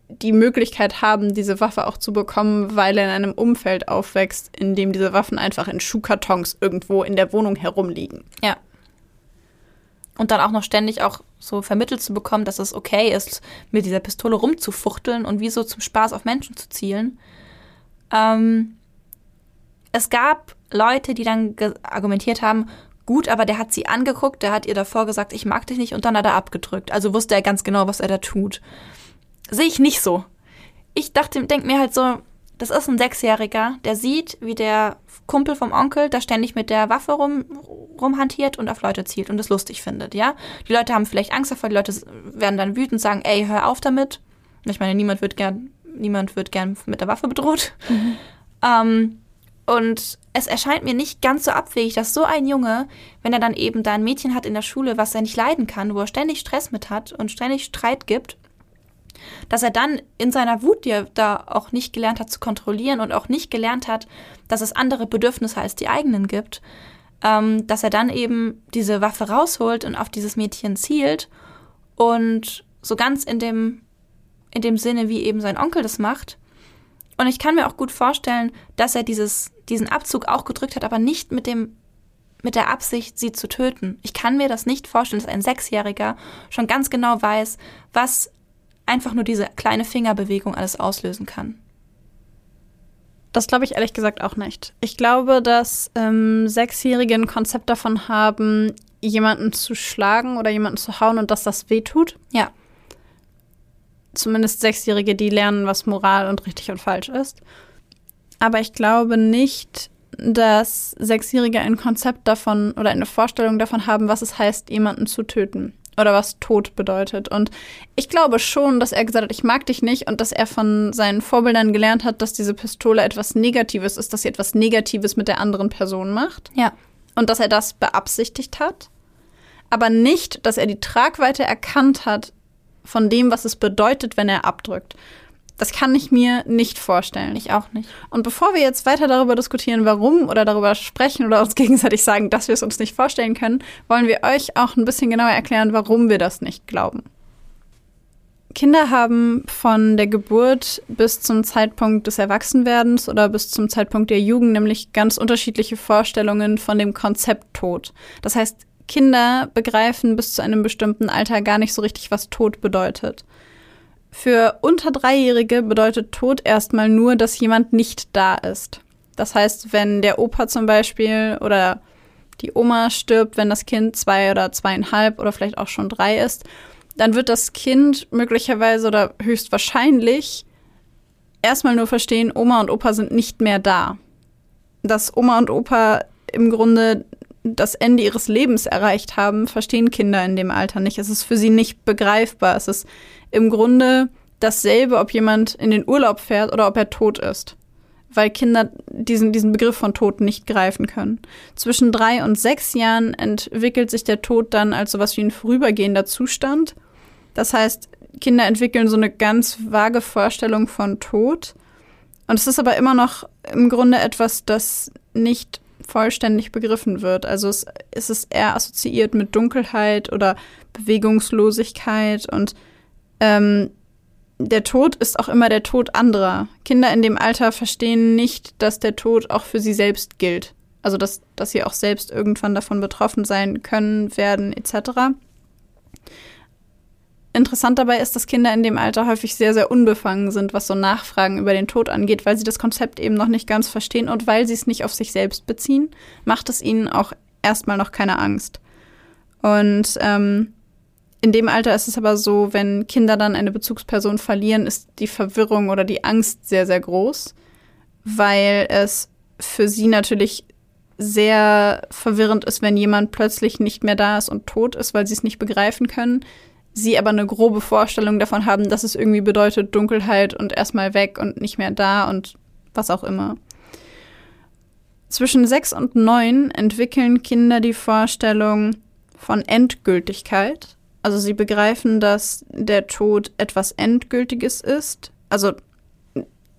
die Möglichkeit haben, diese Waffe auch zu bekommen, weil er in einem Umfeld aufwächst, in dem diese Waffen einfach in Schuhkartons irgendwo in der Wohnung herumliegen. Ja. Und dann auch noch ständig auch so vermittelt zu bekommen, dass es okay ist, mit dieser Pistole rumzufuchteln und wie so zum Spaß auf Menschen zu zielen. Ähm, es gab Leute, die dann argumentiert haben, gut, aber der hat sie angeguckt, der hat ihr davor gesagt, ich mag dich nicht und dann hat er abgedrückt. Also wusste er ganz genau, was er da tut. Sehe ich nicht so. Ich dachte, denk mir halt so, das ist ein Sechsjähriger, der sieht, wie der Kumpel vom Onkel da ständig mit der Waffe rum, rumhantiert und auf Leute zielt und es lustig findet, ja. Die Leute haben vielleicht Angst davor, die Leute werden dann wütend sagen, ey, hör auf damit. Ich meine, niemand wird gern niemand wird gern mit der Waffe bedroht. Mhm. Ähm, und es erscheint mir nicht ganz so abwegig, dass so ein Junge, wenn er dann eben da ein Mädchen hat in der Schule, was er nicht leiden kann, wo er ständig Stress mit hat und ständig Streit gibt, dass er dann in seiner Wut, die er da auch nicht gelernt hat zu kontrollieren und auch nicht gelernt hat, dass es andere Bedürfnisse als die eigenen gibt, ähm, dass er dann eben diese Waffe rausholt und auf dieses Mädchen zielt und so ganz in dem in dem Sinne, wie eben sein Onkel das macht. Und ich kann mir auch gut vorstellen, dass er dieses, diesen Abzug auch gedrückt hat, aber nicht mit dem mit der Absicht, sie zu töten. Ich kann mir das nicht vorstellen, dass ein Sechsjähriger schon ganz genau weiß, was einfach nur diese kleine Fingerbewegung alles auslösen kann. Das glaube ich ehrlich gesagt auch nicht. Ich glaube, dass ähm, Sechsjährige ein Konzept davon haben, jemanden zu schlagen oder jemanden zu hauen und dass das wehtut. Ja zumindest Sechsjährige, die lernen, was Moral und richtig und falsch ist. Aber ich glaube nicht, dass Sechsjährige ein Konzept davon oder eine Vorstellung davon haben, was es heißt, jemanden zu töten oder was Tod bedeutet. Und ich glaube schon, dass er gesagt hat, ich mag dich nicht und dass er von seinen Vorbildern gelernt hat, dass diese Pistole etwas Negatives ist, dass sie etwas Negatives mit der anderen Person macht. Ja. Und dass er das beabsichtigt hat. Aber nicht, dass er die Tragweite erkannt hat, von dem, was es bedeutet, wenn er abdrückt. Das kann ich mir nicht vorstellen. Ich auch nicht. Und bevor wir jetzt weiter darüber diskutieren, warum oder darüber sprechen oder uns gegenseitig sagen, dass wir es uns nicht vorstellen können, wollen wir euch auch ein bisschen genauer erklären, warum wir das nicht glauben. Kinder haben von der Geburt bis zum Zeitpunkt des Erwachsenwerdens oder bis zum Zeitpunkt der Jugend nämlich ganz unterschiedliche Vorstellungen von dem Konzept Tod. Das heißt, Kinder begreifen bis zu einem bestimmten Alter gar nicht so richtig, was Tod bedeutet. Für unter Dreijährige bedeutet Tod erstmal nur, dass jemand nicht da ist. Das heißt, wenn der Opa zum Beispiel oder die Oma stirbt, wenn das Kind zwei oder zweieinhalb oder vielleicht auch schon drei ist, dann wird das Kind möglicherweise oder höchstwahrscheinlich erstmal nur verstehen, Oma und Opa sind nicht mehr da. Dass Oma und Opa im Grunde das Ende ihres Lebens erreicht haben, verstehen Kinder in dem Alter nicht. Es ist für sie nicht begreifbar. Es ist im Grunde dasselbe, ob jemand in den Urlaub fährt oder ob er tot ist. Weil Kinder diesen, diesen Begriff von Tod nicht greifen können. Zwischen drei und sechs Jahren entwickelt sich der Tod dann als sowas wie ein vorübergehender Zustand. Das heißt, Kinder entwickeln so eine ganz vage Vorstellung von Tod. Und es ist aber immer noch im Grunde etwas, das nicht vollständig begriffen wird. Also es, es eher assoziiert mit Dunkelheit oder Bewegungslosigkeit und ähm, der Tod ist auch immer der Tod anderer. Kinder in dem Alter verstehen nicht, dass der Tod auch für sie selbst gilt. Also dass, dass sie auch selbst irgendwann davon betroffen sein können, werden etc. Interessant dabei ist, dass Kinder in dem Alter häufig sehr, sehr unbefangen sind, was so Nachfragen über den Tod angeht, weil sie das Konzept eben noch nicht ganz verstehen und weil sie es nicht auf sich selbst beziehen, macht es ihnen auch erstmal noch keine Angst. Und ähm, in dem Alter ist es aber so, wenn Kinder dann eine Bezugsperson verlieren, ist die Verwirrung oder die Angst sehr, sehr groß, weil es für sie natürlich sehr verwirrend ist, wenn jemand plötzlich nicht mehr da ist und tot ist, weil sie es nicht begreifen können sie aber eine grobe Vorstellung davon haben, dass es irgendwie bedeutet Dunkelheit und erstmal weg und nicht mehr da und was auch immer. Zwischen sechs und neun entwickeln Kinder die Vorstellung von Endgültigkeit. Also sie begreifen, dass der Tod etwas Endgültiges ist. Also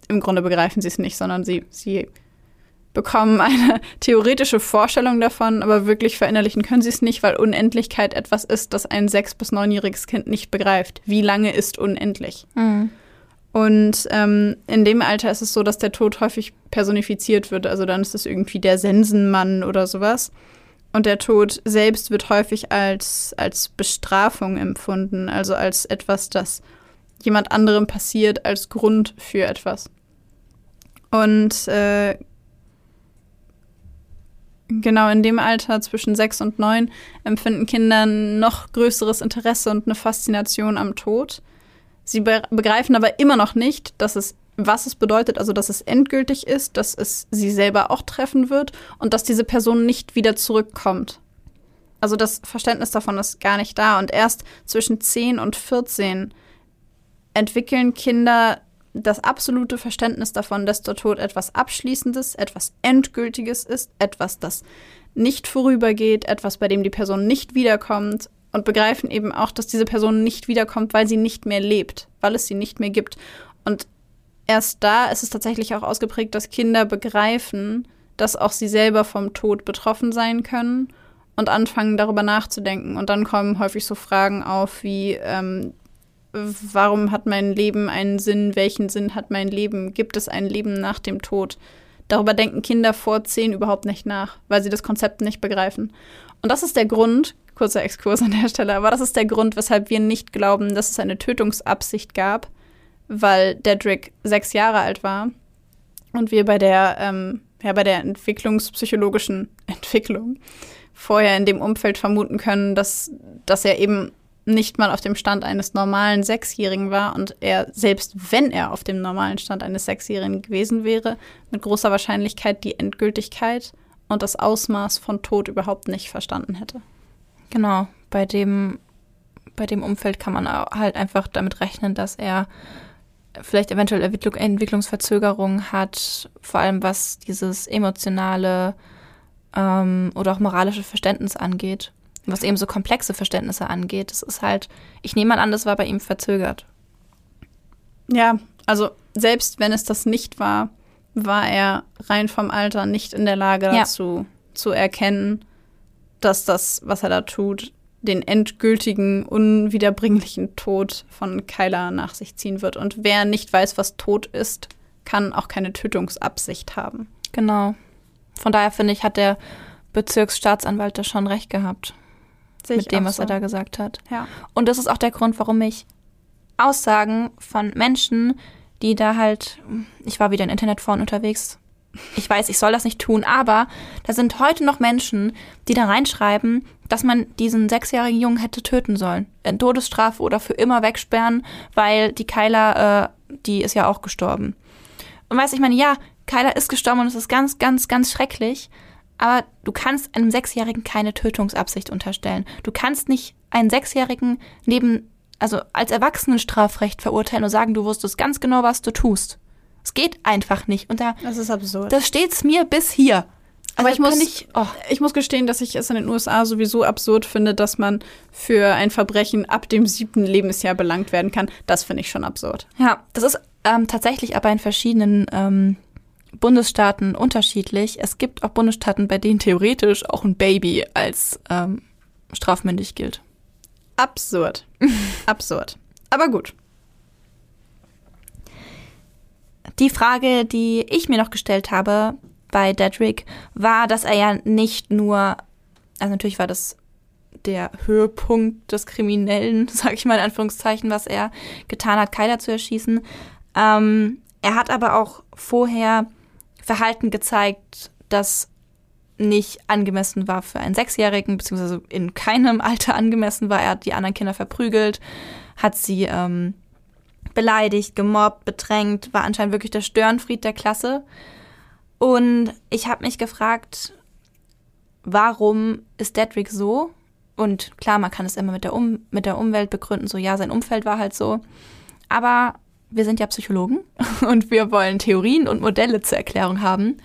im Grunde begreifen sie es nicht, sondern sie, sie bekommen eine theoretische Vorstellung davon, aber wirklich verinnerlichen können sie es nicht, weil Unendlichkeit etwas ist, das ein sechs- bis neunjähriges Kind nicht begreift. Wie lange ist unendlich? Mhm. Und ähm, in dem Alter ist es so, dass der Tod häufig personifiziert wird. Also dann ist es irgendwie der Sensenmann oder sowas. Und der Tod selbst wird häufig als, als Bestrafung empfunden, also als etwas, das jemand anderem passiert, als Grund für etwas. Und äh, Genau, in dem Alter zwischen sechs und neun empfinden Kinder noch größeres Interesse und eine Faszination am Tod. Sie be begreifen aber immer noch nicht, dass es, was es bedeutet, also dass es endgültig ist, dass es sie selber auch treffen wird und dass diese Person nicht wieder zurückkommt. Also das Verständnis davon ist gar nicht da. Und erst zwischen 10 und 14 entwickeln Kinder das absolute Verständnis davon, dass der Tod etwas Abschließendes, etwas Endgültiges ist, etwas, das nicht vorübergeht, etwas, bei dem die Person nicht wiederkommt und begreifen eben auch, dass diese Person nicht wiederkommt, weil sie nicht mehr lebt, weil es sie nicht mehr gibt. Und erst da ist es tatsächlich auch ausgeprägt, dass Kinder begreifen, dass auch sie selber vom Tod betroffen sein können und anfangen darüber nachzudenken. Und dann kommen häufig so Fragen auf wie, ähm, warum hat mein Leben einen Sinn? Welchen Sinn hat mein Leben? Gibt es ein Leben nach dem Tod? Darüber denken Kinder vor zehn überhaupt nicht nach, weil sie das Konzept nicht begreifen. Und das ist der Grund, kurzer Exkurs an der Stelle, aber das ist der Grund, weshalb wir nicht glauben, dass es eine Tötungsabsicht gab, weil Dedrick sechs Jahre alt war und wir bei der, ähm, ja, bei der entwicklungspsychologischen Entwicklung vorher in dem Umfeld vermuten können, dass, dass er eben nicht mal auf dem Stand eines normalen Sechsjährigen war und er, selbst wenn er auf dem normalen Stand eines Sechsjährigen gewesen wäre, mit großer Wahrscheinlichkeit die Endgültigkeit und das Ausmaß von Tod überhaupt nicht verstanden hätte. Genau, bei dem, bei dem Umfeld kann man halt einfach damit rechnen, dass er vielleicht eventuell Entwicklung, Entwicklungsverzögerungen hat, vor allem was dieses emotionale ähm, oder auch moralische Verständnis angeht was eben so komplexe Verständnisse angeht. Das ist halt, ich nehme mal an, das war bei ihm verzögert. Ja, also selbst wenn es das nicht war, war er rein vom Alter nicht in der Lage dazu ja. zu erkennen, dass das, was er da tut, den endgültigen, unwiederbringlichen Tod von Kyla nach sich ziehen wird. Und wer nicht weiß, was Tod ist, kann auch keine Tötungsabsicht haben. Genau. Von daher finde ich, hat der Bezirksstaatsanwalt da schon recht gehabt. Sehe mit dem, was so. er da gesagt hat. Ja. Und das ist auch der Grund, warum ich Aussagen von Menschen, die da halt, ich war wieder in Internetforen unterwegs. Ich weiß, ich soll das nicht tun, aber da sind heute noch Menschen, die da reinschreiben, dass man diesen sechsjährigen Jungen hätte töten sollen. In Todesstrafe oder für immer wegsperren, weil die Kyla, äh, die ist ja auch gestorben. Und weiß ich meine, ja, Kyla ist gestorben und es ist ganz, ganz, ganz schrecklich. Aber du kannst einem Sechsjährigen keine Tötungsabsicht unterstellen. Du kannst nicht einen Sechsjährigen neben, also als Erwachsenenstrafrecht verurteilen und sagen, du wusstest ganz genau, was du tust. Es geht einfach nicht. Und da, das ist absurd. Das steht's mir bis hier. Aber also ich muss, ich, oh. ich muss gestehen, dass ich es in den USA sowieso absurd finde, dass man für ein Verbrechen ab dem siebten Lebensjahr belangt werden kann. Das finde ich schon absurd. Ja, das ist ähm, tatsächlich aber in verschiedenen ähm, Bundesstaaten unterschiedlich. Es gibt auch Bundesstaaten, bei denen theoretisch auch ein Baby als ähm, strafmündig gilt. Absurd. Absurd. Aber gut. Die Frage, die ich mir noch gestellt habe bei Dedrick, war, dass er ja nicht nur, also natürlich war das der Höhepunkt des Kriminellen, sage ich mal in Anführungszeichen, was er getan hat, Kyla zu erschießen. Ähm, er hat aber auch vorher Verhalten gezeigt, das nicht angemessen war für einen Sechsjährigen, beziehungsweise in keinem Alter angemessen war. Er hat die anderen Kinder verprügelt, hat sie ähm, beleidigt, gemobbt, bedrängt, war anscheinend wirklich der Störenfried der Klasse. Und ich habe mich gefragt, warum ist Dedrick so? Und klar, man kann es immer mit der, um mit der Umwelt begründen, so ja, sein Umfeld war halt so. Aber wir sind ja Psychologen und wir wollen Theorien und Modelle zur Erklärung haben.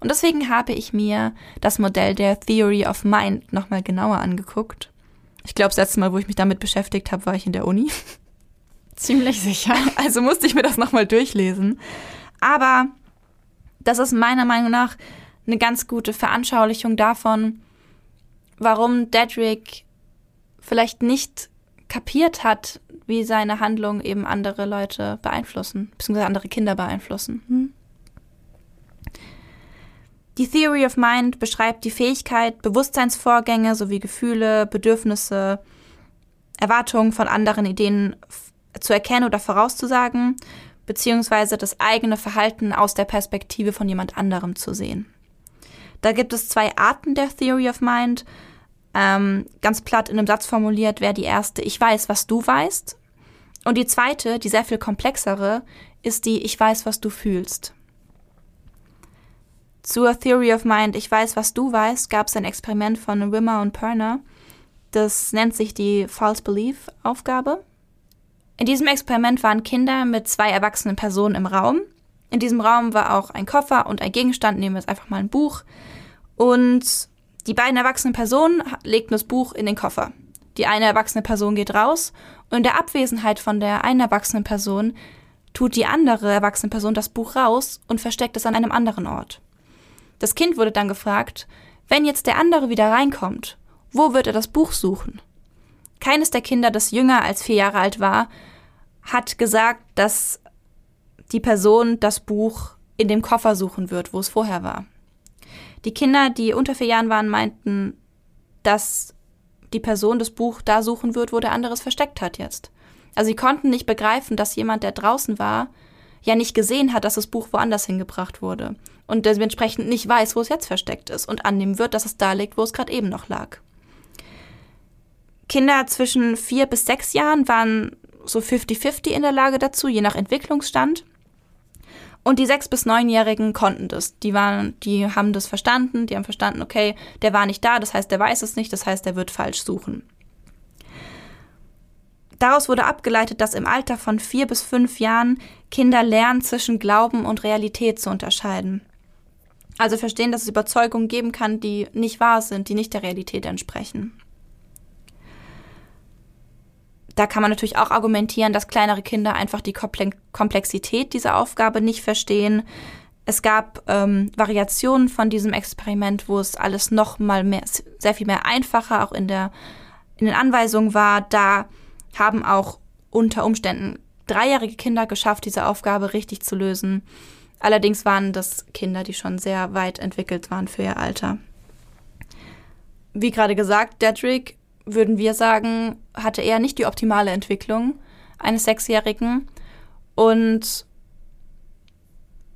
Und deswegen habe ich mir das Modell der Theory of Mind nochmal genauer angeguckt. Ich glaube, das letzte Mal, wo ich mich damit beschäftigt habe, war ich in der Uni. Ziemlich sicher. Also musste ich mir das nochmal durchlesen. Aber das ist meiner Meinung nach eine ganz gute Veranschaulichung davon, warum Dedrick vielleicht nicht kapiert hat, wie seine Handlungen eben andere Leute beeinflussen, beziehungsweise andere Kinder beeinflussen. Hm? Die Theory of Mind beschreibt die Fähigkeit, Bewusstseinsvorgänge sowie Gefühle, Bedürfnisse, Erwartungen von anderen Ideen zu erkennen oder vorauszusagen, beziehungsweise das eigene Verhalten aus der Perspektive von jemand anderem zu sehen. Da gibt es zwei Arten der Theory of Mind. Ähm, ganz platt in einem Satz formuliert wäre die erste, ich weiß, was du weißt. Und die zweite, die sehr viel komplexere, ist die, ich weiß, was du fühlst. Zur Theory of Mind, ich weiß, was du weißt, gab es ein Experiment von Wimmer und Perner. Das nennt sich die False Belief Aufgabe. In diesem Experiment waren Kinder mit zwei erwachsenen Personen im Raum. In diesem Raum war auch ein Koffer und ein Gegenstand, nehmen wir jetzt einfach mal ein Buch. Und die beiden erwachsenen Personen legten das Buch in den Koffer. Die eine erwachsene Person geht raus und in der Abwesenheit von der einen erwachsenen Person tut die andere erwachsene Person das Buch raus und versteckt es an einem anderen Ort. Das Kind wurde dann gefragt, wenn jetzt der andere wieder reinkommt, wo wird er das Buch suchen? Keines der Kinder, das jünger als vier Jahre alt war, hat gesagt, dass die Person das Buch in dem Koffer suchen wird, wo es vorher war. Die Kinder, die unter vier Jahren waren, meinten, dass die Person das Buch da suchen wird, wo der andere es versteckt hat jetzt. Also sie konnten nicht begreifen, dass jemand, der draußen war, ja nicht gesehen hat, dass das Buch woanders hingebracht wurde und dementsprechend nicht weiß, wo es jetzt versteckt ist und annehmen wird, dass es da liegt, wo es gerade eben noch lag. Kinder zwischen vier bis sechs Jahren waren so 50-50 in der Lage dazu, je nach Entwicklungsstand. Und die sechs- bis neunjährigen konnten das. Die waren, die haben das verstanden, die haben verstanden, okay, der war nicht da, das heißt, der weiß es nicht, das heißt, der wird falsch suchen. Daraus wurde abgeleitet, dass im Alter von vier bis fünf Jahren Kinder lernen, zwischen Glauben und Realität zu unterscheiden. Also verstehen, dass es Überzeugungen geben kann, die nicht wahr sind, die nicht der Realität entsprechen. Da kann man natürlich auch argumentieren, dass kleinere Kinder einfach die Komplexität dieser Aufgabe nicht verstehen. Es gab ähm, Variationen von diesem Experiment, wo es alles noch mal mehr, sehr viel mehr einfacher auch in der in den Anweisungen war. Da haben auch unter Umständen dreijährige Kinder geschafft, diese Aufgabe richtig zu lösen. Allerdings waren das Kinder, die schon sehr weit entwickelt waren für ihr Alter. Wie gerade gesagt, Dedrick würden wir sagen, hatte er nicht die optimale Entwicklung eines Sechsjährigen. Und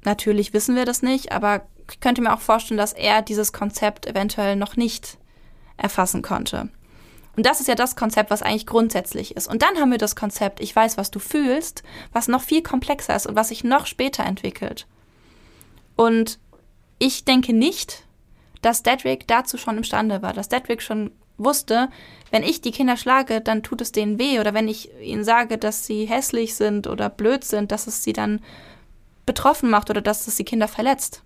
natürlich wissen wir das nicht, aber ich könnte mir auch vorstellen, dass er dieses Konzept eventuell noch nicht erfassen konnte. Und das ist ja das Konzept, was eigentlich grundsätzlich ist. Und dann haben wir das Konzept, ich weiß, was du fühlst, was noch viel komplexer ist und was sich noch später entwickelt. Und ich denke nicht, dass Dedrick dazu schon imstande war, dass Dedrick schon wusste, wenn ich die Kinder schlage, dann tut es denen weh. Oder wenn ich ihnen sage, dass sie hässlich sind oder blöd sind, dass es sie dann betroffen macht oder dass es die Kinder verletzt.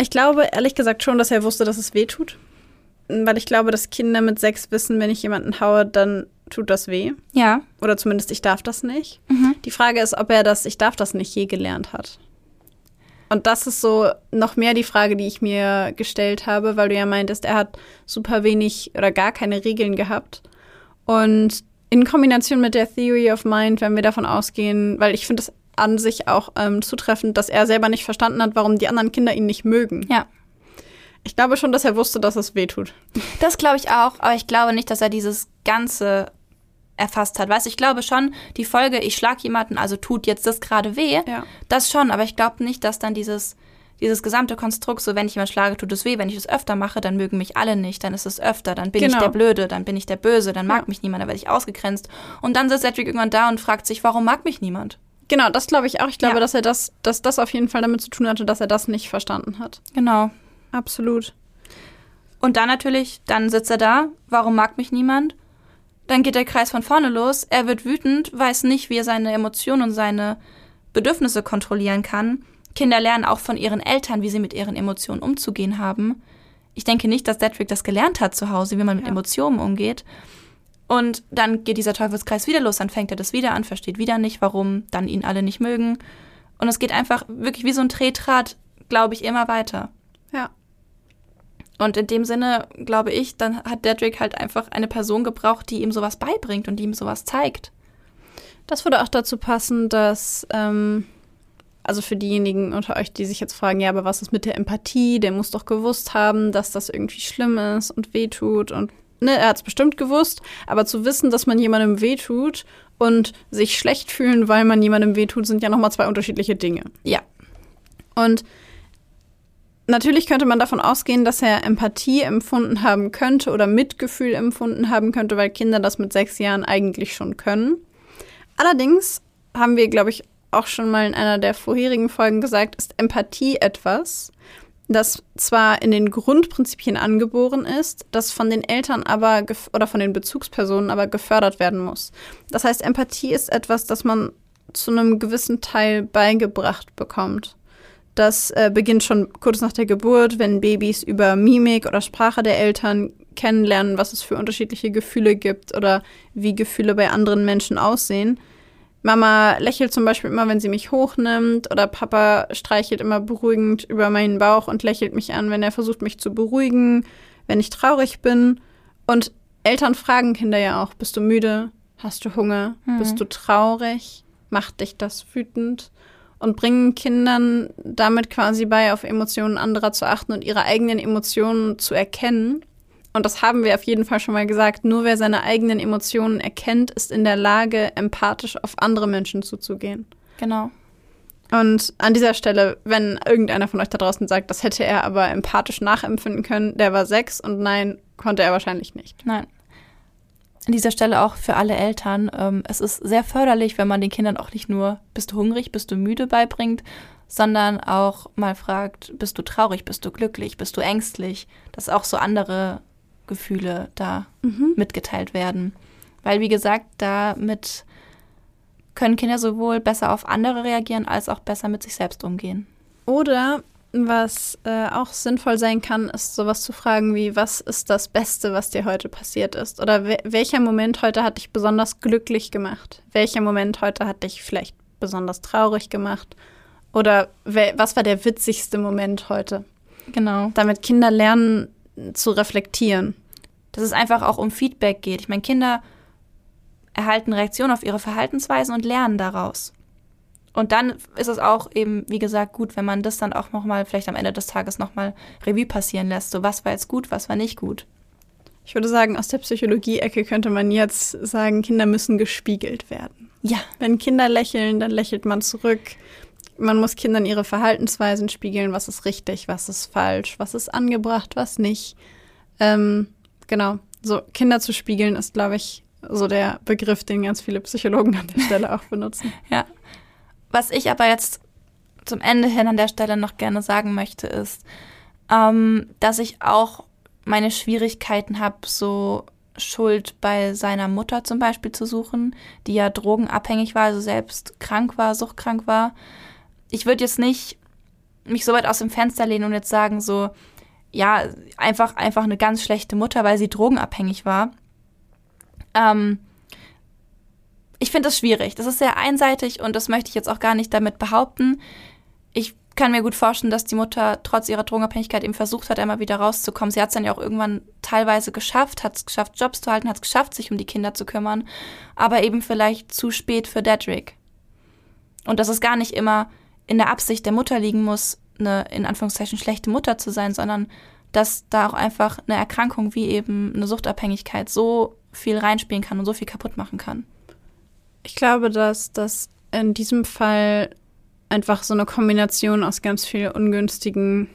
Ich glaube ehrlich gesagt schon, dass er wusste, dass es weh tut. Weil ich glaube, dass Kinder mit sechs wissen, wenn ich jemanden haue, dann tut das weh. Ja. Oder zumindest ich darf das nicht. Mhm. Die Frage ist, ob er das Ich darf das nicht je gelernt hat. Und das ist so noch mehr die Frage, die ich mir gestellt habe, weil du ja meintest, er hat super wenig oder gar keine Regeln gehabt. Und in Kombination mit der Theory of Mind, wenn wir davon ausgehen, weil ich finde es an sich auch ähm, zutreffend, dass er selber nicht verstanden hat, warum die anderen Kinder ihn nicht mögen. Ja. Ich glaube schon, dass er wusste, dass es weh tut. Das glaube ich auch, aber ich glaube nicht, dass er dieses Ganze erfasst hat. Weißt du, ich glaube schon, die Folge, ich schlag jemanden, also tut jetzt das gerade weh, Ja. das schon, aber ich glaube nicht, dass dann dieses, dieses gesamte Konstrukt, so wenn ich jemanden schlage, tut es weh, wenn ich es öfter mache, dann mögen mich alle nicht, dann ist es öfter, dann bin Genau. ich der Blöde, dann bin ich der Böse, dann mag Ja. mich niemand, dann werde ich ausgegrenzt. Und dann sitzt Cedric irgendwann da und fragt sich, warum mag mich niemand? Genau, das glaube ich auch. Ich glaube, Ja. dass er das, dass das auf jeden Fall damit zu tun hatte, dass er das nicht verstanden hat. Genau. Absolut. Und dann natürlich, dann sitzt er da, warum mag mich niemand? Dann geht der Kreis von vorne los, er wird wütend, weiß nicht, wie er seine Emotionen und seine Bedürfnisse kontrollieren kann. Kinder lernen auch von ihren Eltern, wie sie mit ihren Emotionen umzugehen haben. Ich denke nicht, dass Cedric das gelernt hat zu Hause, wie man mit Ja. Emotionen umgeht. Und dann geht dieser Teufelskreis wieder los, dann fängt er das wieder an, versteht wieder nicht, warum dann ihn alle nicht mögen. Und es geht einfach wirklich wie so ein Tretrad, glaube ich, immer weiter. Ja. Und in dem Sinne, glaube ich, dann hat Dedrick halt einfach eine Person gebraucht, die ihm sowas beibringt und die ihm sowas zeigt. Das würde auch dazu passen, dass, ähm, also für diejenigen unter euch, die sich jetzt fragen, ja, aber was ist mit der Empathie? Der muss doch gewusst haben, dass das irgendwie schlimm ist und wehtut und ne, er hat es bestimmt gewusst, aber zu wissen, dass man jemandem wehtut und sich schlecht fühlen, weil man jemandem wehtut, sind ja nochmal zwei unterschiedliche Dinge. Ja. Und natürlich könnte man davon ausgehen, dass er Empathie empfunden haben könnte oder Mitgefühl empfunden haben könnte, weil Kinder das mit sechs Jahren eigentlich schon können. Allerdings haben wir, glaube ich, auch schon mal in einer der vorherigen Folgen gesagt, ist Empathie etwas, das zwar in den Grundprinzipien angeboren ist, das von den Eltern aber oder von den Bezugspersonen aber gefördert werden muss. Das heißt, Empathie ist etwas, das man zu einem gewissen Teil beigebracht bekommt. Das äh, beginnt schon kurz nach der Geburt, wenn Babys über Mimik oder Sprache der Eltern kennenlernen, was es für unterschiedliche Gefühle gibt oder wie Gefühle bei anderen Menschen aussehen. Mama lächelt zum Beispiel immer, wenn sie mich hochnimmt, oder Papa streichelt immer beruhigend über meinen Bauch und lächelt mich an, wenn er versucht, mich zu beruhigen, wenn ich traurig bin. Und Eltern fragen Kinder ja auch: Bist du müde? Hast du Hunger? Mhm. Bist du traurig? Macht dich das wütend? Und bringen Kindern damit quasi bei, auf Emotionen anderer zu achten und ihre eigenen Emotionen zu erkennen. Und das haben wir auf jeden Fall schon mal gesagt. Nur wer seine eigenen Emotionen erkennt, ist in der Lage, empathisch auf andere Menschen zuzugehen. Genau. Und an dieser Stelle, wenn irgendeiner von euch da draußen sagt, das hätte er aber empathisch nachempfinden können, der war sechs und nein, konnte er wahrscheinlich nicht. Nein. An dieser Stelle auch für alle Eltern. Ähm, es ist sehr förderlich, wenn man den Kindern auch nicht nur, bist du hungrig, bist du müde beibringt, sondern auch mal fragt, bist du traurig, bist du glücklich, bist du ängstlich, dass auch so andere Gefühle da mitgeteilt werden. Weil, wie gesagt, damit können Kinder sowohl besser auf andere reagieren, als auch besser mit sich selbst umgehen. Oder was äh, auch sinnvoll sein kann, ist sowas zu fragen wie, was ist das Beste, was dir heute passiert ist? Oder we welcher Moment heute hat dich besonders glücklich gemacht? Welcher Moment heute hat dich vielleicht besonders traurig gemacht? Oder was war der witzigste Moment heute? Genau. Damit Kinder lernen zu reflektieren. dass es einfach auch um Feedback geht. Ich meine, Kinder erhalten Reaktionen auf ihre Verhaltensweisen und lernen daraus. Und dann ist es auch eben, wie gesagt, gut, wenn man das dann auch nochmal, vielleicht am Ende des Tages nochmal Revue passieren lässt. So, was war jetzt gut, was war nicht gut. Ich würde sagen, aus der Psychologie-Ecke könnte man jetzt sagen, Kinder müssen gespiegelt werden. Ja, Wenn Kinder lächeln, dann lächelt man zurück. Man muss Kindern ihre Verhaltensweisen spiegeln, was ist richtig, was ist falsch, was ist angebracht, was nicht. Ähm, genau, so Kinder zu spiegeln ist, glaube ich, so der Begriff, den ganz viele Psychologen an der Stelle auch benutzen. ja. Was ich aber jetzt zum Ende hin an der Stelle noch gerne sagen möchte, ist, ähm, dass ich auch meine Schwierigkeiten habe, so Schuld bei seiner Mutter zum Beispiel zu suchen, die ja drogenabhängig war, also selbst krank war, suchtkrank war. Ich würde jetzt nicht mich so weit aus dem Fenster lehnen und jetzt sagen, so, ja, einfach, einfach eine ganz schlechte Mutter, weil sie drogenabhängig war. Ähm, ich finde das schwierig. Das ist sehr einseitig und das möchte ich jetzt auch gar nicht damit behaupten. Ich kann mir gut vorstellen, dass die Mutter trotz ihrer Drogenabhängigkeit eben versucht hat, einmal wieder rauszukommen. Sie hat es dann ja auch irgendwann teilweise geschafft, hat es geschafft, Jobs zu halten, hat es geschafft, sich um die Kinder zu kümmern, aber eben vielleicht zu spät für Dedrick. Und dass es gar nicht immer in der Absicht der Mutter liegen muss, eine in Anführungszeichen schlechte Mutter zu sein, sondern dass da auch einfach eine Erkrankung wie eben eine Suchtabhängigkeit so viel reinspielen kann und so viel kaputt machen kann. Ich glaube, dass das in diesem Fall einfach so eine Kombination aus ganz vielen ungünstigen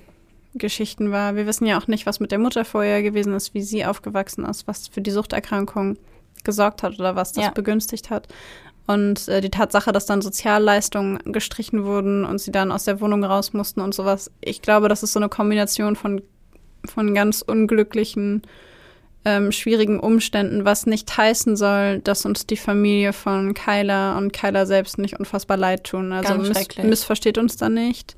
Geschichten war. Wir wissen ja auch nicht, was mit der Mutter vorher gewesen ist, wie sie aufgewachsen ist, was für die Suchterkrankung gesorgt hat oder was das ja. begünstigt hat. Und äh, die Tatsache, dass dann Sozialleistungen gestrichen wurden und sie dann aus der Wohnung raus mussten und sowas. Ich glaube, das ist so eine Kombination von, von ganz unglücklichen ähm, schwierigen Umständen, was nicht heißen soll, dass uns die Familie von Kyla und Kyla selbst nicht unfassbar leid tun. Also miss missversteht uns da nicht.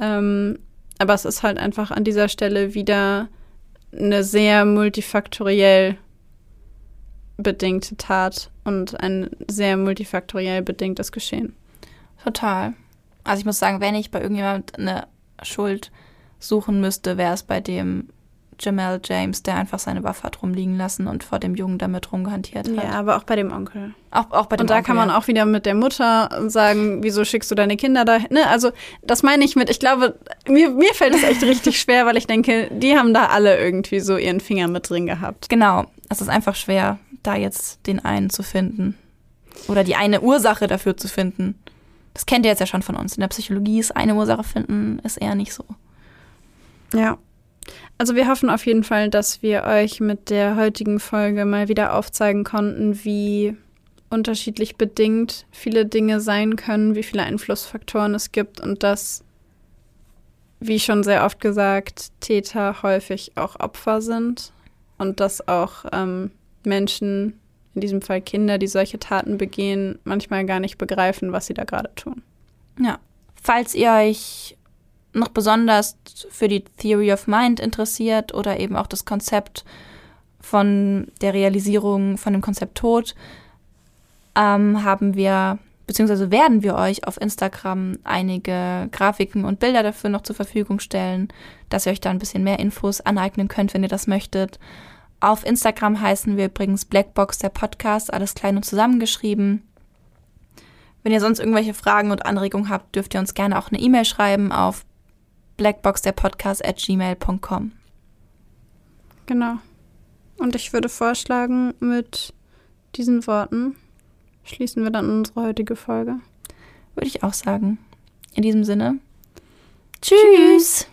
Ähm, aber es ist halt einfach an dieser Stelle wieder eine sehr multifaktoriell bedingte Tat und ein sehr multifaktoriell bedingtes Geschehen. Total. Also ich muss sagen, wenn ich bei irgendjemand eine Schuld suchen müsste, wäre es bei dem Jamal James, der einfach seine Waffe hat rumliegen lassen und vor dem Jungen damit rumgehantiert hat. Ja, aber auch bei dem Onkel. Auch, auch bei dem Und da Onkel, kann man auch wieder mit der Mutter sagen, wieso schickst du deine Kinder da? Ne? Also das meine ich mit, ich glaube, mir, mir fällt es echt richtig schwer, weil ich denke, die haben da alle irgendwie so ihren Finger mit drin gehabt. Genau, es ist einfach schwer, da jetzt den einen zu finden. Oder die eine Ursache dafür zu finden. Das kennt ihr jetzt ja schon von uns. In der Psychologie ist eine Ursache finden, ist eher nicht so. Ja. Also wir hoffen auf jeden Fall, dass wir euch mit der heutigen Folge mal wieder aufzeigen konnten, wie unterschiedlich bedingt viele Dinge sein können, wie viele Einflussfaktoren es gibt und dass, wie schon sehr oft gesagt, Täter häufig auch Opfer sind und dass auch ähm, Menschen, in diesem Fall Kinder, die solche Taten begehen, manchmal gar nicht begreifen, was sie da gerade tun. Ja. Falls ihr euch noch besonders für die Theory of Mind interessiert oder eben auch das Konzept von der Realisierung von dem Konzept Tod, ähm, haben wir, beziehungsweise werden wir euch auf Instagram einige Grafiken und Bilder dafür noch zur Verfügung stellen, dass ihr euch da ein bisschen mehr Infos aneignen könnt, wenn ihr das möchtet. Auf Instagram heißen wir übrigens Blackbox der Podcast, alles klein und zusammengeschrieben. Wenn ihr sonst irgendwelche Fragen und Anregungen habt, dürft ihr uns gerne auch eine E-Mail schreiben auf blackboxderpodcast@gmail.com. Genau. Und ich würde vorschlagen, mit diesen Worten schließen wir dann unsere heutige Folge. Würde ich auch sagen. In diesem Sinne. Tschüss. Tschüss.